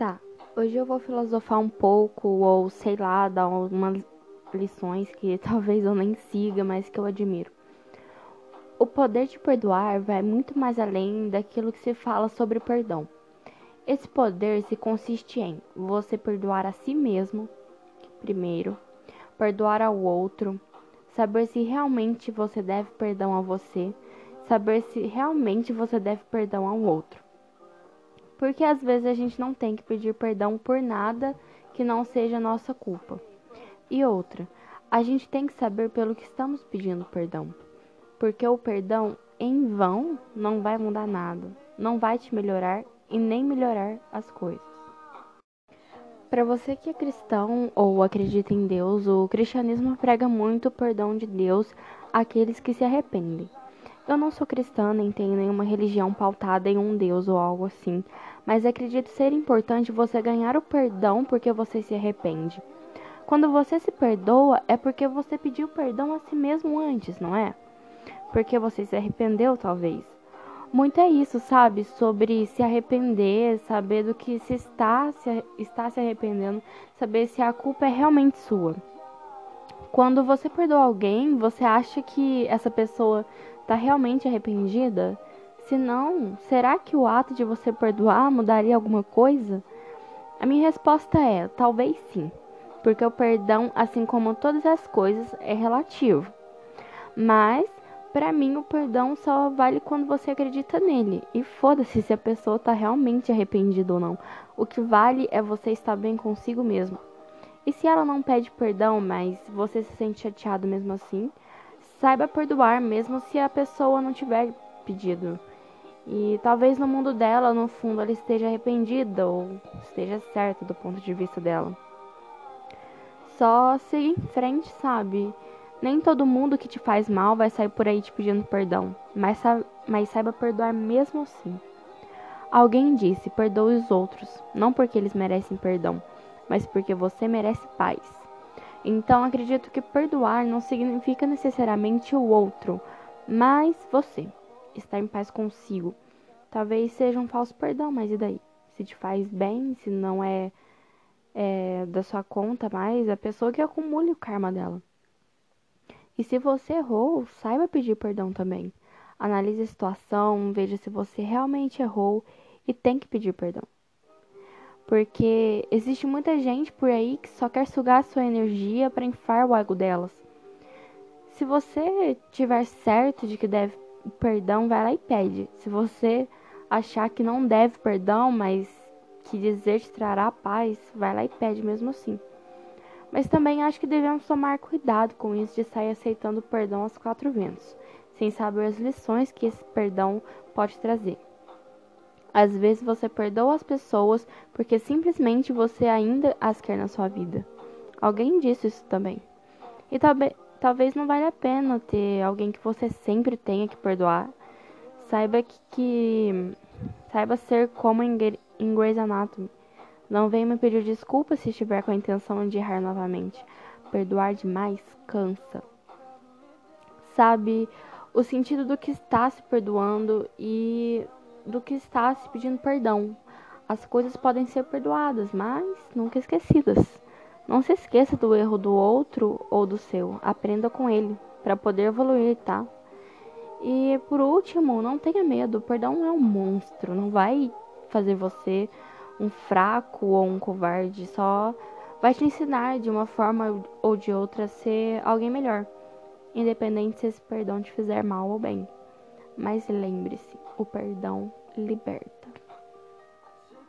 Tá, hoje eu vou filosofar um pouco, ou sei lá, dar umas lições que talvez eu nem siga, mas que eu admiro. O poder de perdoar vai muito mais além daquilo que se fala sobre perdão. Esse poder se consiste em você perdoar a si mesmo, primeiro, perdoar ao outro, saber se realmente você deve perdão a você, saber se realmente você deve perdão ao outro. Porque às vezes a gente não tem que pedir perdão por nada que não seja nossa culpa. E outra, a gente tem que saber pelo que estamos pedindo perdão. Porque o perdão em vão não vai mudar nada, não vai te melhorar e nem melhorar as coisas. Para você que é cristão ou acredita em Deus, o cristianismo prega muito o perdão de Deus àqueles que se arrependem. Eu não sou cristã nem tenho nenhuma religião pautada em um Deus ou algo assim, mas acredito ser importante você ganhar o perdão porque você se arrepende. Quando você se perdoa, é porque você pediu perdão a si mesmo antes, não é? Porque você se arrependeu, talvez. Muito é isso, sabe? Sobre se arrepender, saber do que se está se, está se arrependendo, saber se a culpa é realmente sua. Quando você perdoa alguém, você acha que essa pessoa está realmente arrependida? Se não, será que o ato de você perdoar mudaria alguma coisa? A minha resposta é: talvez sim, porque o perdão, assim como todas as coisas, é relativo. Mas, para mim, o perdão só vale quando você acredita nele. E foda-se se a pessoa está realmente arrependida ou não. O que vale é você estar bem consigo mesmo. E se ela não pede perdão, mas você se sente chateado mesmo assim, saiba perdoar mesmo se a pessoa não tiver pedido. E talvez no mundo dela, no fundo, ela esteja arrependida ou esteja certa do ponto de vista dela. Só seguir em frente, sabe? Nem todo mundo que te faz mal vai sair por aí te pedindo perdão, mas, sa mas saiba perdoar mesmo assim. Alguém disse: perdoe os outros, não porque eles merecem perdão, mas porque você merece paz. Então acredito que perdoar não significa necessariamente o outro, mas você estar em paz consigo. Talvez seja um falso perdão, mas e daí? Se te faz bem, se não é, é da sua conta mais, a pessoa que acumule o karma dela. E se você errou, saiba pedir perdão também. Analise a situação, veja se você realmente errou e tem que pedir perdão. Porque existe muita gente por aí que só quer sugar a sua energia para inflar o ego delas. Se você tiver certo de que deve perdão, vai lá e pede. Se você achar que não deve perdão, mas que dizer te trará paz, vai lá e pede mesmo assim. Mas também acho que devemos tomar cuidado com isso de sair aceitando perdão aos quatro ventos, sem saber as lições que esse perdão pode trazer. Às vezes você perdoa as pessoas porque simplesmente você ainda as quer na sua vida. Alguém disse isso também. E talvez, não valha a pena ter alguém que você sempre tenha que perdoar. Saiba que, que saiba ser como em, em Grey's Anatomy. Não venha me pedir desculpa se estiver com a intenção de errar novamente. Perdoar demais cansa. Sabe o sentido do que está se perdoando e do que está se pedindo perdão. As coisas podem ser perdoadas, mas nunca esquecidas. Não se esqueça do erro do outro ou do seu. Aprenda com ele para poder evoluir, tá? E por último, não tenha medo. O perdão é um monstro. Não vai fazer você um fraco ou um covarde. Só vai te ensinar de uma forma ou de outra a ser alguém melhor. Independente se esse perdão te fizer mal ou bem. Mas lembre-se, o perdão liberta.